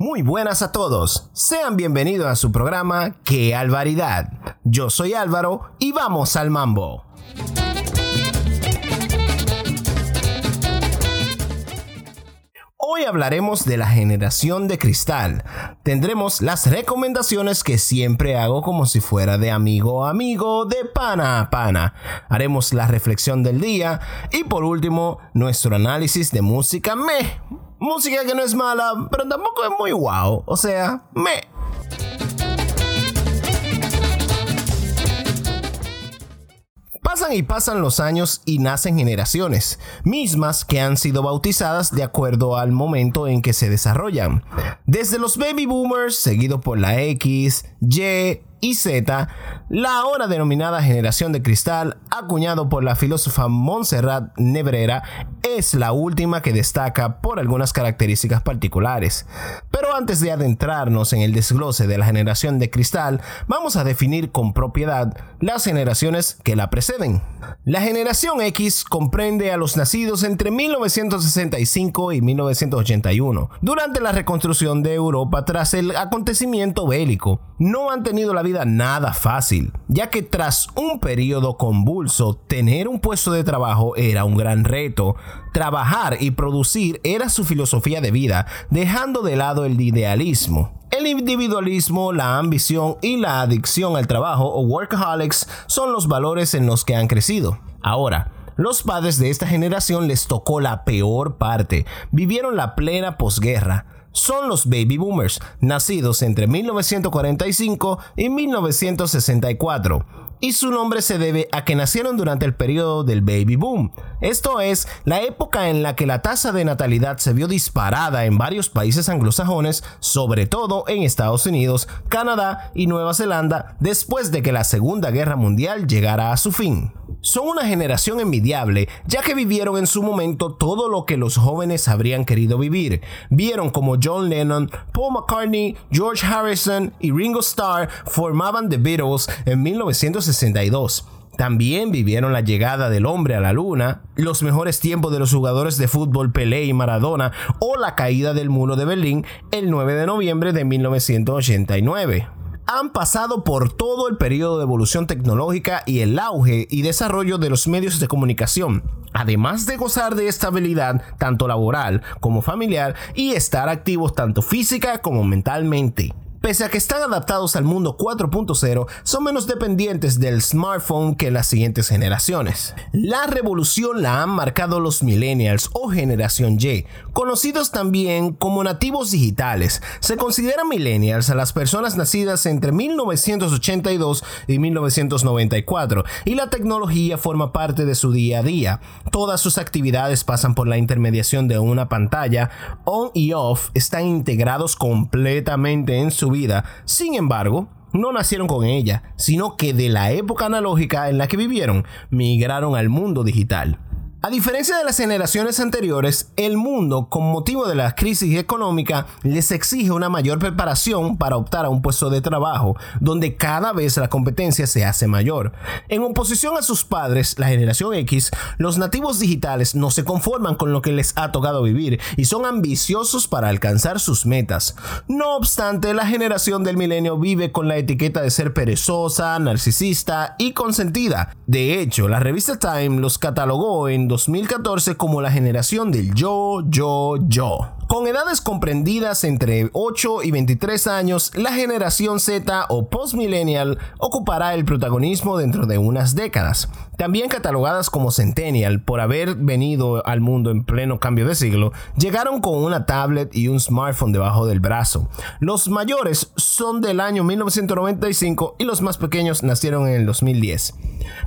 Muy buenas a todos, sean bienvenidos a su programa ¡Qué Alvaridad! Yo soy Álvaro y vamos al mambo. Hoy hablaremos de la generación de cristal. Tendremos las recomendaciones que siempre hago como si fuera de amigo a amigo, de pana a pana. Haremos la reflexión del día y por último nuestro análisis de música me. Música que no es mala, pero tampoco es muy wow. O sea, me. Pasan y pasan los años y nacen generaciones, mismas que han sido bautizadas de acuerdo al momento en que se desarrollan. Desde los baby boomers, seguido por la X, Y, y Z, la ahora denominada generación de cristal, acuñado por la filósofa Montserrat Nebrera, es la última que destaca por algunas características particulares. Pero antes de adentrarnos en el desglose de la generación de cristal, vamos a definir con propiedad las generaciones que la preceden. La generación X comprende a los nacidos entre 1965 y 1981, durante la reconstrucción de Europa tras el acontecimiento bélico. No han tenido la nada fácil, ya que tras un periodo convulso, tener un puesto de trabajo era un gran reto. Trabajar y producir era su filosofía de vida, dejando de lado el idealismo. El individualismo, la ambición y la adicción al trabajo o workaholics son los valores en los que han crecido. Ahora, los padres de esta generación les tocó la peor parte, vivieron la plena posguerra son los baby boomers, nacidos entre 1945 y 1964 y su nombre se debe a que nacieron durante el periodo del baby boom. Esto es, la época en la que la tasa de natalidad se vio disparada en varios países anglosajones, sobre todo en Estados Unidos, Canadá y Nueva Zelanda, después de que la Segunda Guerra Mundial llegara a su fin son una generación envidiable, ya que vivieron en su momento todo lo que los jóvenes habrían querido vivir. Vieron como John Lennon, Paul McCartney, George Harrison y Ringo Starr formaban The Beatles en 1962. También vivieron la llegada del hombre a la luna, los mejores tiempos de los jugadores de fútbol Pelé y Maradona o la caída del muro de Berlín el 9 de noviembre de 1989 han pasado por todo el periodo de evolución tecnológica y el auge y desarrollo de los medios de comunicación, además de gozar de estabilidad tanto laboral como familiar y estar activos tanto física como mentalmente. Pese a que están adaptados al mundo 4.0, son menos dependientes del smartphone que las siguientes generaciones. La revolución la han marcado los millennials o generación Y, conocidos también como nativos digitales. Se consideran millennials a las personas nacidas entre 1982 y 1994 y la tecnología forma parte de su día a día. Todas sus actividades pasan por la intermediación de una pantalla, on y off están integrados completamente en su vida. Sin embargo, no nacieron con ella, sino que de la época analógica en la que vivieron, migraron al mundo digital. A diferencia de las generaciones anteriores, el mundo, con motivo de la crisis económica, les exige una mayor preparación para optar a un puesto de trabajo, donde cada vez la competencia se hace mayor. En oposición a sus padres, la generación X, los nativos digitales no se conforman con lo que les ha tocado vivir y son ambiciosos para alcanzar sus metas. No obstante, la generación del milenio vive con la etiqueta de ser perezosa, narcisista y consentida. De hecho, la revista Time los catalogó en 2014 como la generación del yo, yo, yo. Con edades comprendidas entre 8 y 23 años, la generación Z o postmillennial ocupará el protagonismo dentro de unas décadas. También catalogadas como centennial por haber venido al mundo en pleno cambio de siglo, llegaron con una tablet y un smartphone debajo del brazo. Los mayores son del año 1995 y los más pequeños nacieron en el 2010.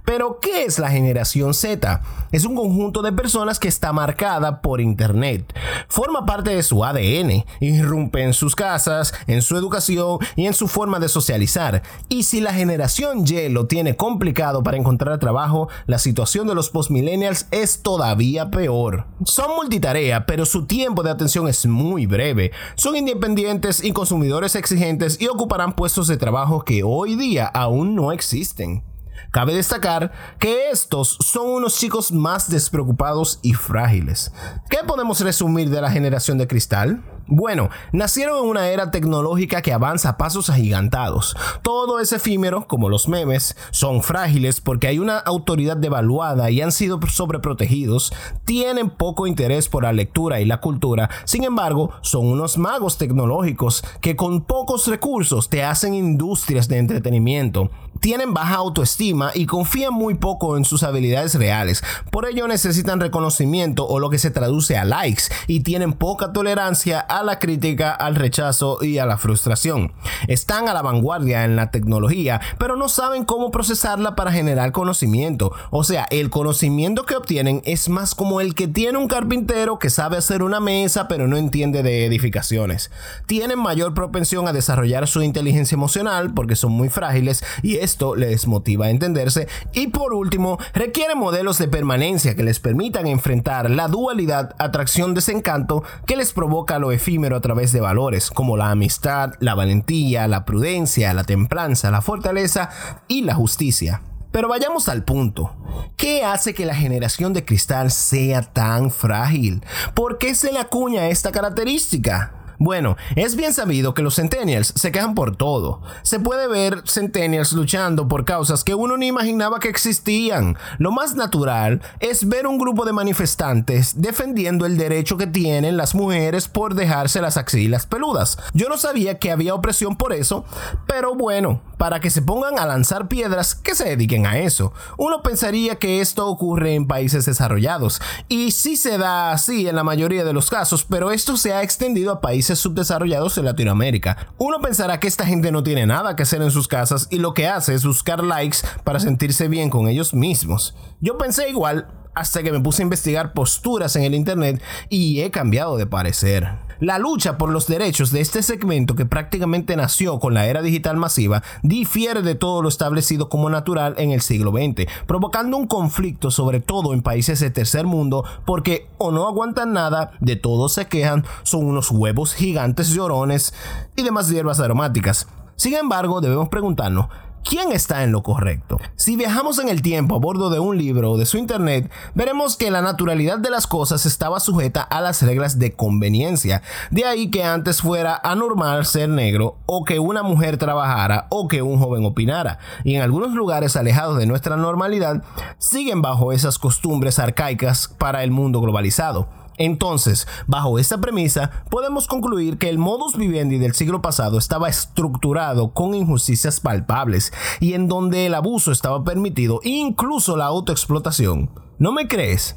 Pero, ¿qué es la generación Z? Es un conjunto de personas que está marcada por Internet. Forma parte su ADN, irrumpe en sus casas, en su educación y en su forma de socializar. Y si la generación Y lo tiene complicado para encontrar trabajo, la situación de los postmillennials es todavía peor. Son multitarea, pero su tiempo de atención es muy breve. Son independientes y consumidores exigentes y ocuparán puestos de trabajo que hoy día aún no existen. Cabe destacar que estos son unos chicos más despreocupados y frágiles. ¿Qué podemos resumir de la generación de cristal? Bueno, nacieron en una era tecnológica que avanza a pasos agigantados. Todo es efímero, como los memes, son frágiles porque hay una autoridad devaluada y han sido sobreprotegidos, tienen poco interés por la lectura y la cultura, sin embargo, son unos magos tecnológicos que con pocos recursos te hacen industrias de entretenimiento, tienen baja autoestima y confían muy poco en sus habilidades reales. Por ello necesitan reconocimiento o lo que se traduce a likes y tienen poca tolerancia a la crítica, al rechazo y a la frustración. Están a la vanguardia en la tecnología, pero no saben cómo procesarla para generar conocimiento. O sea, el conocimiento que obtienen es más como el que tiene un carpintero que sabe hacer una mesa pero no entiende de edificaciones. Tienen mayor propensión a desarrollar su inteligencia emocional porque son muy frágiles y es esto les motiva a entenderse y por último requiere modelos de permanencia que les permitan enfrentar la dualidad atracción-desencanto que les provoca lo efímero a través de valores como la amistad, la valentía, la prudencia, la templanza, la fortaleza y la justicia. Pero vayamos al punto. ¿Qué hace que la generación de cristal sea tan frágil? ¿Por qué se le acuña esta característica? Bueno, es bien sabido que los Centennials se quejan por todo. Se puede ver Centennials luchando por causas que uno ni imaginaba que existían. Lo más natural es ver un grupo de manifestantes defendiendo el derecho que tienen las mujeres por dejarse las axilas peludas. Yo no sabía que había opresión por eso, pero bueno, para que se pongan a lanzar piedras, que se dediquen a eso. Uno pensaría que esto ocurre en países desarrollados, y sí se da así en la mayoría de los casos, pero esto se ha extendido a países subdesarrollados en Latinoamérica. Uno pensará que esta gente no tiene nada que hacer en sus casas y lo que hace es buscar likes para sentirse bien con ellos mismos. Yo pensé igual hasta que me puse a investigar posturas en el internet y he cambiado de parecer. La lucha por los derechos de este segmento que prácticamente nació con la era digital masiva difiere de todo lo establecido como natural en el siglo XX, provocando un conflicto sobre todo en países de tercer mundo porque o no aguantan nada, de todo se quejan, son unos huevos gigantes llorones y demás hierbas aromáticas. Sin embargo, debemos preguntarnos, ¿Quién está en lo correcto? Si viajamos en el tiempo a bordo de un libro o de su internet, veremos que la naturalidad de las cosas estaba sujeta a las reglas de conveniencia. De ahí que antes fuera anormal ser negro o que una mujer trabajara o que un joven opinara. Y en algunos lugares alejados de nuestra normalidad siguen bajo esas costumbres arcaicas para el mundo globalizado. Entonces, bajo esta premisa, podemos concluir que el modus vivendi del siglo pasado estaba estructurado con injusticias palpables y en donde el abuso estaba permitido, incluso la autoexplotación. ¿No me crees?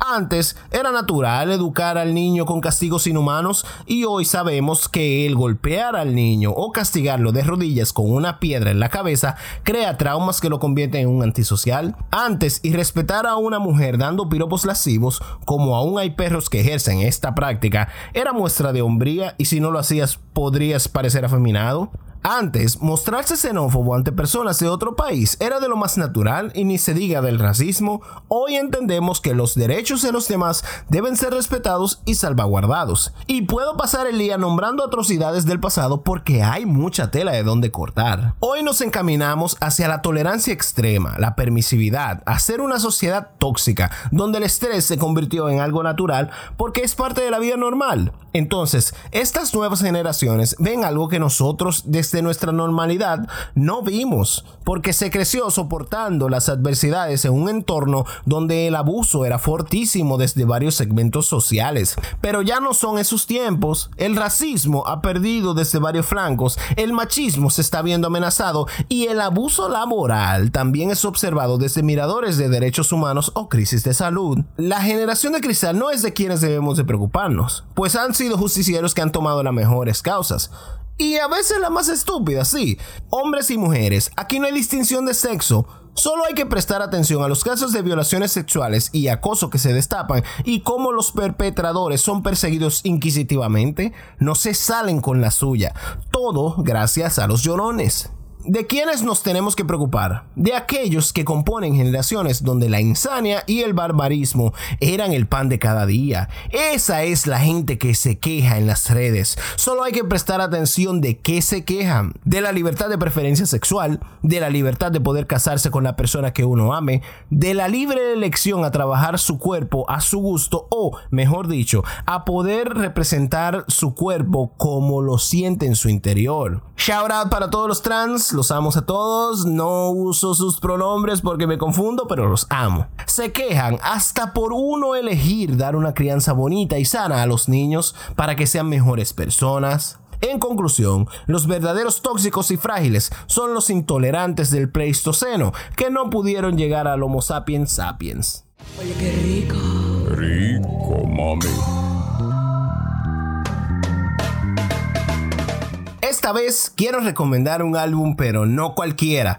Antes era natural educar al niño con castigos inhumanos y hoy sabemos que el golpear al niño o castigarlo de rodillas con una piedra en la cabeza crea traumas que lo convierten en un antisocial. Antes, y respetar a una mujer dando piropos lascivos, como aún hay perros que ejercen esta práctica, era muestra de hombría y si no lo hacías podrías parecer afeminado. Antes, mostrarse xenófobo ante personas de otro país era de lo más natural y ni se diga del racismo. Hoy entendemos que los derechos de los demás deben ser respetados y salvaguardados. Y puedo pasar el día nombrando atrocidades del pasado porque hay mucha tela de donde cortar. Hoy nos encaminamos hacia la tolerancia extrema, la permisividad, a ser una sociedad tóxica, donde el estrés se convirtió en algo natural porque es parte de la vida normal. Entonces, estas nuevas generaciones ven algo que nosotros desde de nuestra normalidad no vimos, porque se creció soportando las adversidades en un entorno donde el abuso era fortísimo desde varios segmentos sociales. Pero ya no son esos tiempos, el racismo ha perdido desde varios flancos, el machismo se está viendo amenazado y el abuso laboral también es observado desde miradores de derechos humanos o crisis de salud. La generación de cristal no es de quienes debemos de preocuparnos, pues han sido justicieros que han tomado las mejores causas. Y a veces la más estúpida, sí. Hombres y mujeres, aquí no hay distinción de sexo. Solo hay que prestar atención a los casos de violaciones sexuales y acoso que se destapan y cómo los perpetradores son perseguidos inquisitivamente. No se salen con la suya. Todo gracias a los llorones. ¿De quiénes nos tenemos que preocupar? De aquellos que componen generaciones donde la insania y el barbarismo eran el pan de cada día. Esa es la gente que se queja en las redes. Solo hay que prestar atención de qué se quejan. De la libertad de preferencia sexual, de la libertad de poder casarse con la persona que uno ame, de la libre elección a trabajar su cuerpo a su gusto o, mejor dicho, a poder representar su cuerpo como lo siente en su interior. Shout out para todos los trans los amo a todos, no uso sus pronombres porque me confundo, pero los amo. Se quejan hasta por uno elegir dar una crianza bonita y sana a los niños para que sean mejores personas. En conclusión, los verdaderos tóxicos y frágiles son los intolerantes del Pleistoceno, que no pudieron llegar al Homo sapiens sapiens. Oye, qué rico. Rico, mami. Esta vez quiero recomendar un álbum, pero no cualquiera.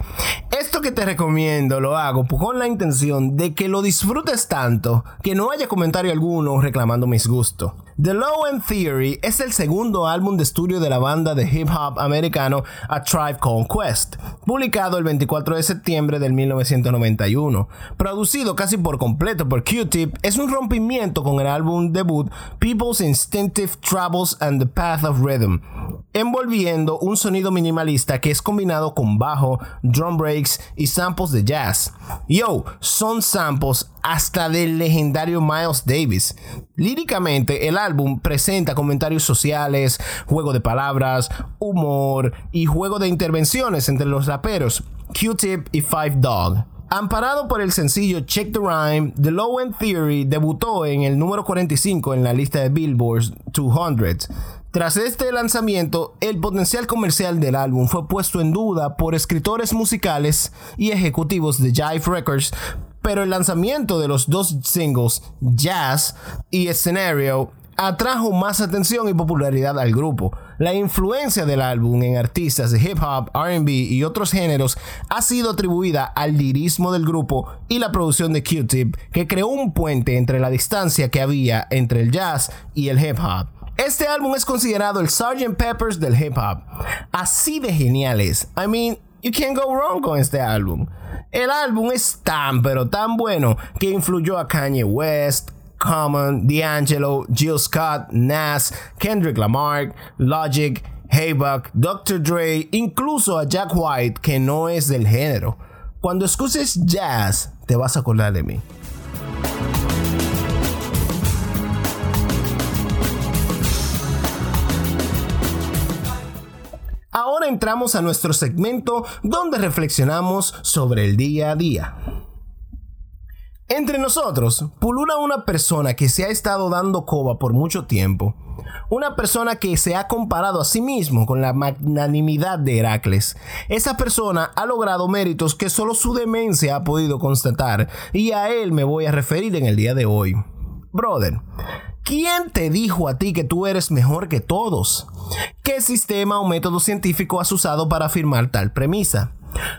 Esto que te recomiendo lo hago con la intención de que lo disfrutes tanto que no haya comentario alguno reclamando mis gustos. The Low End Theory es el segundo álbum de estudio de la banda de hip hop americano A Tribe Called Quest, publicado el 24 de septiembre del 1991. Producido casi por completo por Q-Tip, es un rompimiento con el álbum debut People's Instinctive Troubles and the Path of Rhythm, envolviendo un sonido minimalista que es combinado con bajo, drum breaks y samples de jazz. Yo, son samples hasta del legendario Miles Davis. Líricamente, el álbum presenta comentarios sociales, juego de palabras, humor y juego de intervenciones entre los raperos Q-Tip y Five Dog. Amparado por el sencillo Check the Rhyme, The Low End Theory debutó en el número 45 en la lista de Billboard 200. Tras este lanzamiento, el potencial comercial del álbum fue puesto en duda por escritores musicales y ejecutivos de Jive Records pero el lanzamiento de los dos singles, Jazz y Scenario, atrajo más atención y popularidad al grupo. La influencia del álbum en artistas de hip hop, RB y otros géneros ha sido atribuida al lirismo del grupo y la producción de Q-Tip, que creó un puente entre la distancia que había entre el jazz y el hip hop. Este álbum es considerado el Sgt. Peppers del hip hop. Así de genial es. I mean, you can't go wrong con este álbum. El álbum es tan pero tan bueno que influyó a Kanye West, Common, D'Angelo, Jill Scott, Nas, Kendrick Lamar, Logic, Haybuck, Dr. Dre, incluso a Jack White, que no es del género. Cuando escuches jazz, te vas a acordar de mí. Entramos a nuestro segmento donde reflexionamos sobre el día a día. Entre nosotros pulula una persona que se ha estado dando coba por mucho tiempo. Una persona que se ha comparado a sí mismo con la magnanimidad de Heracles. Esa persona ha logrado méritos que solo su demencia ha podido constatar y a él me voy a referir en el día de hoy. Brother, ¿quién te dijo a ti que tú eres mejor que todos? ¿Qué sistema o método científico has usado para afirmar tal premisa?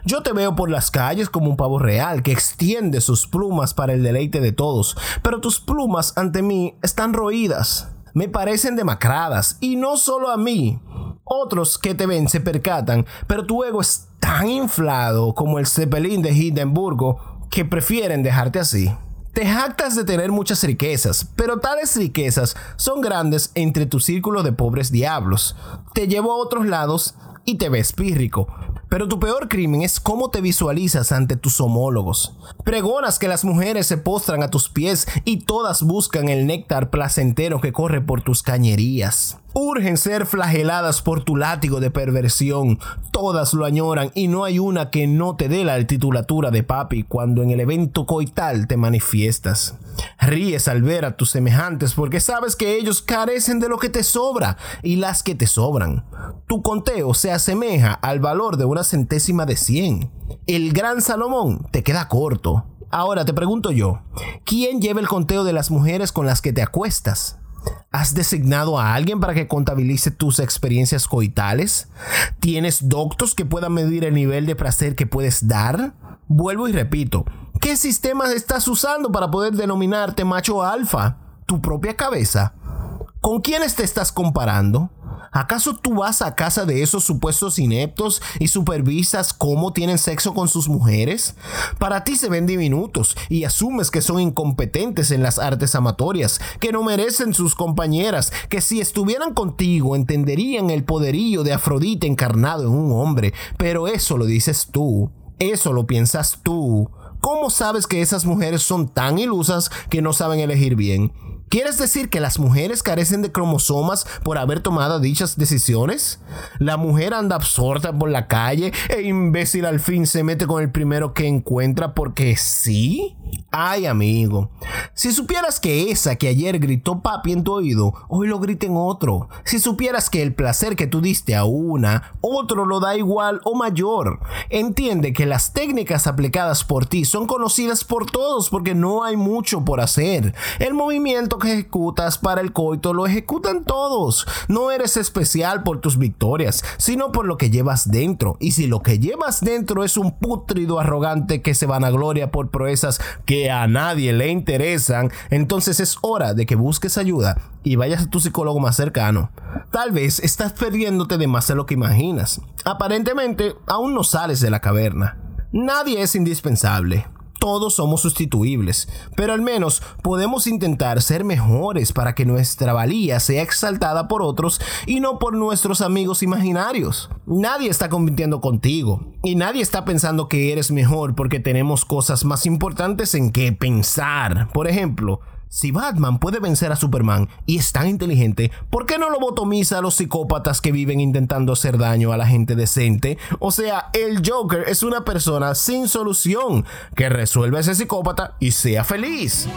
Yo te veo por las calles como un pavo real que extiende sus plumas para el deleite de todos, pero tus plumas ante mí están roídas. Me parecen demacradas, y no solo a mí. Otros que te ven se percatan, pero tu ego es tan inflado como el Zeppelin de Hindenburgo que prefieren dejarte así. Te jactas de tener muchas riquezas, pero tales riquezas son grandes entre tu círculo de pobres diablos. Te llevo a otros lados y te ves pírrico. Pero tu peor crimen es cómo te visualizas ante tus homólogos. Pregonas que las mujeres se postran a tus pies y todas buscan el néctar placentero que corre por tus cañerías urgen ser flageladas por tu látigo de perversión. Todas lo añoran y no hay una que no te dé la titulatura de papi cuando en el evento coital te manifiestas. Ríes al ver a tus semejantes porque sabes que ellos carecen de lo que te sobra y las que te sobran. Tu conteo se asemeja al valor de una centésima de cien. El gran Salomón te queda corto. Ahora te pregunto yo, ¿quién lleva el conteo de las mujeres con las que te acuestas? ¿Has designado a alguien para que contabilice tus experiencias coitales? ¿Tienes doctos que puedan medir el nivel de placer que puedes dar? Vuelvo y repito, ¿qué sistema estás usando para poder denominarte macho alfa? ¿Tu propia cabeza? ¿Con quiénes te estás comparando? ¿Acaso tú vas a casa de esos supuestos ineptos y supervisas cómo tienen sexo con sus mujeres? Para ti se ven diminutos y asumes que son incompetentes en las artes amatorias, que no merecen sus compañeras, que si estuvieran contigo entenderían el poderío de Afrodita encarnado en un hombre, pero eso lo dices tú, eso lo piensas tú. ¿Cómo sabes que esas mujeres son tan ilusas que no saben elegir bien? ¿Quieres decir que las mujeres carecen de cromosomas por haber tomado dichas decisiones? La mujer anda absorta por la calle e imbécil al fin se mete con el primero que encuentra porque sí. Ay, amigo, si supieras que esa que ayer gritó papi en tu oído, hoy lo grita en otro. Si supieras que el placer que tú diste a una, otro lo da igual o mayor. Entiende que las técnicas aplicadas por ti son conocidas por todos porque no hay mucho por hacer. El movimiento que ejecutas para el coito lo ejecutan todos. No eres especial por tus victorias, sino por lo que llevas dentro. Y si lo que llevas dentro es un putrido arrogante que se vanagloria por proezas que a nadie le interesan, entonces es hora de que busques ayuda y vayas a tu psicólogo más cercano. Tal vez estás perdiéndote de más de lo que imaginas. Aparentemente, aún no sales de la caverna. Nadie es indispensable todos somos sustituibles, pero al menos podemos intentar ser mejores para que nuestra valía sea exaltada por otros y no por nuestros amigos imaginarios. Nadie está compitiendo contigo y nadie está pensando que eres mejor porque tenemos cosas más importantes en que pensar. Por ejemplo, si Batman puede vencer a Superman y es tan inteligente, ¿por qué no lo botomiza a los psicópatas que viven intentando hacer daño a la gente decente? O sea, el Joker es una persona sin solución que resuelve ese psicópata y sea feliz.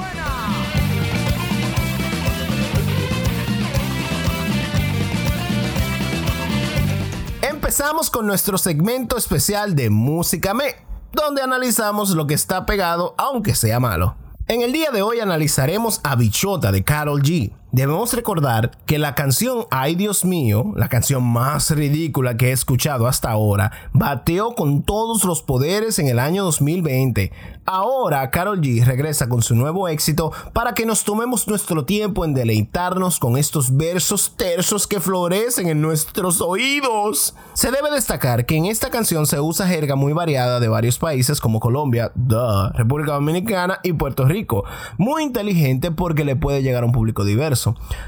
Empezamos con nuestro segmento especial de Música Me, donde analizamos lo que está pegado aunque sea malo. En el día de hoy analizaremos a Bichota de Carol G. Debemos recordar que la canción Ay Dios mío, la canción más ridícula que he escuchado hasta ahora, bateó con todos los poderes en el año 2020. Ahora Carol G regresa con su nuevo éxito para que nos tomemos nuestro tiempo en deleitarnos con estos versos tersos que florecen en nuestros oídos. Se debe destacar que en esta canción se usa jerga muy variada de varios países como Colombia, República Dominicana y Puerto Rico. Muy inteligente porque le puede llegar a un público diverso.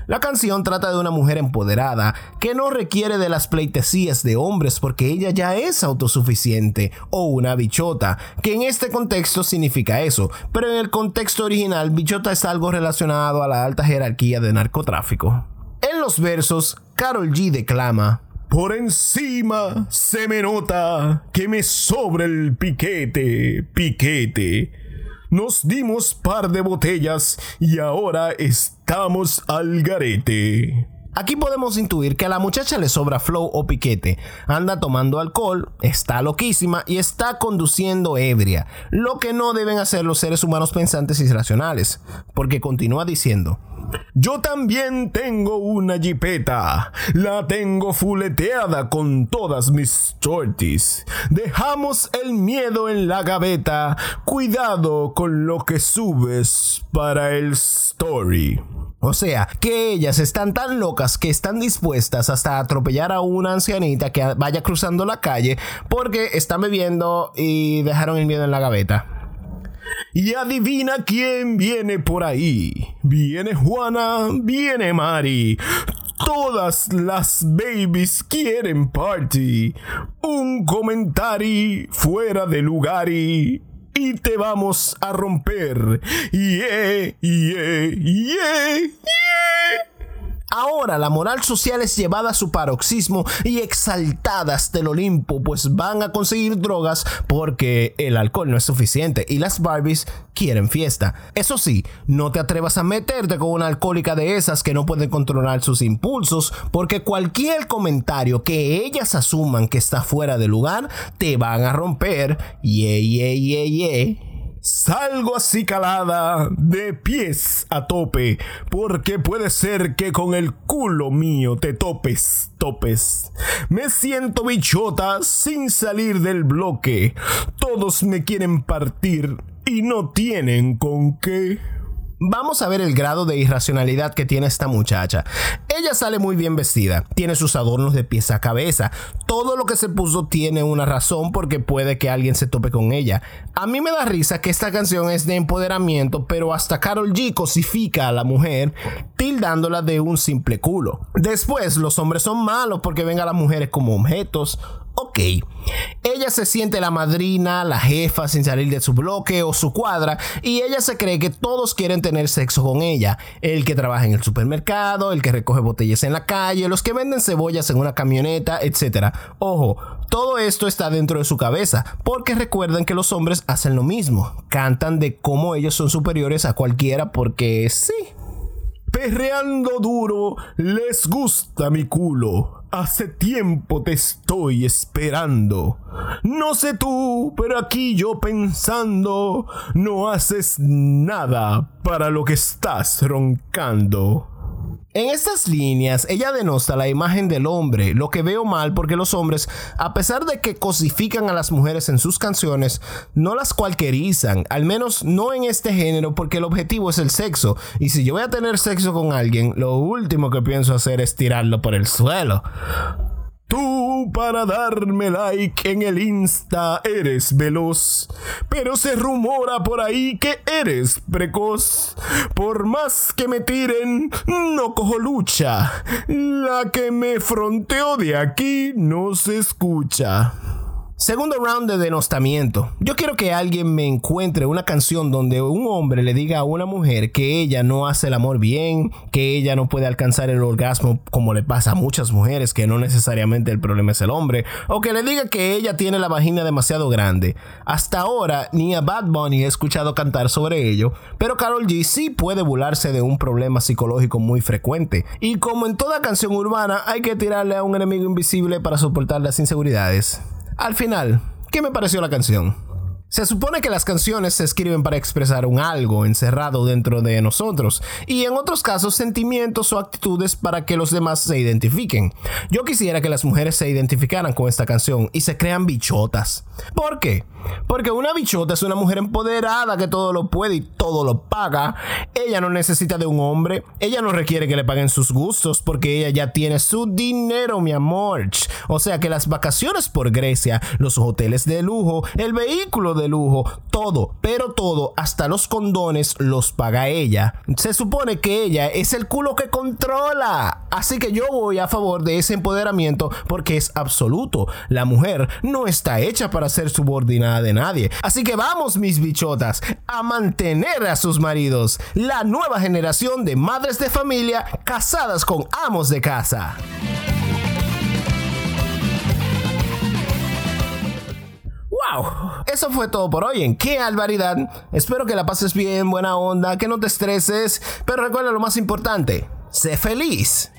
La canción trata de una mujer empoderada que no requiere de las pleitesías de hombres porque ella ya es autosuficiente o una bichota, que en este contexto significa eso, pero en el contexto original bichota es algo relacionado a la alta jerarquía de narcotráfico. En los versos, Carol G declama por encima se me nota que me sobra el piquete, piquete. Nos dimos par de botellas y ahora estamos al garete. Aquí podemos intuir que a la muchacha le sobra flow o piquete, anda tomando alcohol, está loquísima y está conduciendo ebria, lo que no deben hacer los seres humanos pensantes y racionales, porque continúa diciendo, yo también tengo una jipeta. La tengo fuleteada con todas mis shorties. Dejamos el miedo en la gaveta. Cuidado con lo que subes para el story. O sea, que ellas están tan locas que están dispuestas hasta atropellar a una ancianita que vaya cruzando la calle porque están bebiendo y dejaron el miedo en la gaveta. Y adivina quién viene por ahí. Viene Juana, viene Mari. Todas las babies quieren party. Un comentario fuera de lugar y y te vamos a romper. Yeah, yeah, yeah, yeah. Ahora la moral social es llevada a su paroxismo y exaltada hasta el Olimpo, pues van a conseguir drogas porque el alcohol no es suficiente y las Barbies quieren fiesta. Eso sí, no te atrevas a meterte con una alcohólica de esas que no pueden controlar sus impulsos, porque cualquier comentario que ellas asuman que está fuera de lugar, te van a romper. Yeah, yeah, yeah, yeah. Salgo así calada, de pies a tope, porque puede ser que con el culo mío te topes, topes. Me siento bichota sin salir del bloque. Todos me quieren partir y no tienen con qué. Vamos a ver el grado de irracionalidad que tiene esta muchacha. Ella sale muy bien vestida, tiene sus adornos de pies a cabeza. Todo lo que se puso tiene una razón porque puede que alguien se tope con ella. A mí me da risa que esta canción es de empoderamiento, pero hasta Carol G cosifica a la mujer, tildándola de un simple culo. Después, los hombres son malos porque ven a las mujeres como objetos Ok, ella se siente la madrina, la jefa sin salir de su bloque o su cuadra y ella se cree que todos quieren tener sexo con ella. El que trabaja en el supermercado, el que recoge botellas en la calle, los que venden cebollas en una camioneta, etc. Ojo, todo esto está dentro de su cabeza porque recuerden que los hombres hacen lo mismo. Cantan de cómo ellos son superiores a cualquiera porque sí. Perreando duro, les gusta mi culo. Hace tiempo te estoy esperando. No sé tú, pero aquí yo pensando, no haces nada para lo que estás roncando. En estas líneas, ella denosta la imagen del hombre, lo que veo mal porque los hombres, a pesar de que cosifican a las mujeres en sus canciones, no las cualquierizan, al menos no en este género porque el objetivo es el sexo, y si yo voy a tener sexo con alguien, lo último que pienso hacer es tirarlo por el suelo. Tú para darme like en el Insta eres veloz, pero se rumora por ahí que eres precoz. Por más que me tiren, no cojo lucha. La que me fronteó de aquí no se escucha. Segundo round de denostamiento. Yo quiero que alguien me encuentre una canción donde un hombre le diga a una mujer que ella no hace el amor bien, que ella no puede alcanzar el orgasmo como le pasa a muchas mujeres, que no necesariamente el problema es el hombre, o que le diga que ella tiene la vagina demasiado grande. Hasta ahora ni a Bad Bunny he escuchado cantar sobre ello, pero Carol G sí puede burlarse de un problema psicológico muy frecuente. Y como en toda canción urbana, hay que tirarle a un enemigo invisible para soportar las inseguridades. Al final, ¿qué me pareció la canción? Se supone que las canciones se escriben para expresar un algo encerrado dentro de nosotros y en otros casos sentimientos o actitudes para que los demás se identifiquen. Yo quisiera que las mujeres se identificaran con esta canción y se crean bichotas. ¿Por qué? Porque una bichota es una mujer empoderada que todo lo puede y todo lo paga. Ella no necesita de un hombre. Ella no requiere que le paguen sus gustos porque ella ya tiene su dinero, mi amor. O sea que las vacaciones por Grecia, los hoteles de lujo, el vehículo de de lujo, todo, pero todo, hasta los condones los paga ella. Se supone que ella es el culo que controla. Así que yo voy a favor de ese empoderamiento porque es absoluto. La mujer no está hecha para ser subordinada de nadie. Así que vamos, mis bichotas, a mantener a sus maridos. La nueva generación de madres de familia casadas con amos de casa. Eso fue todo por hoy en Qué Alvaridad. Espero que la pases bien, buena onda, que no te estreses, pero recuerda lo más importante, sé feliz.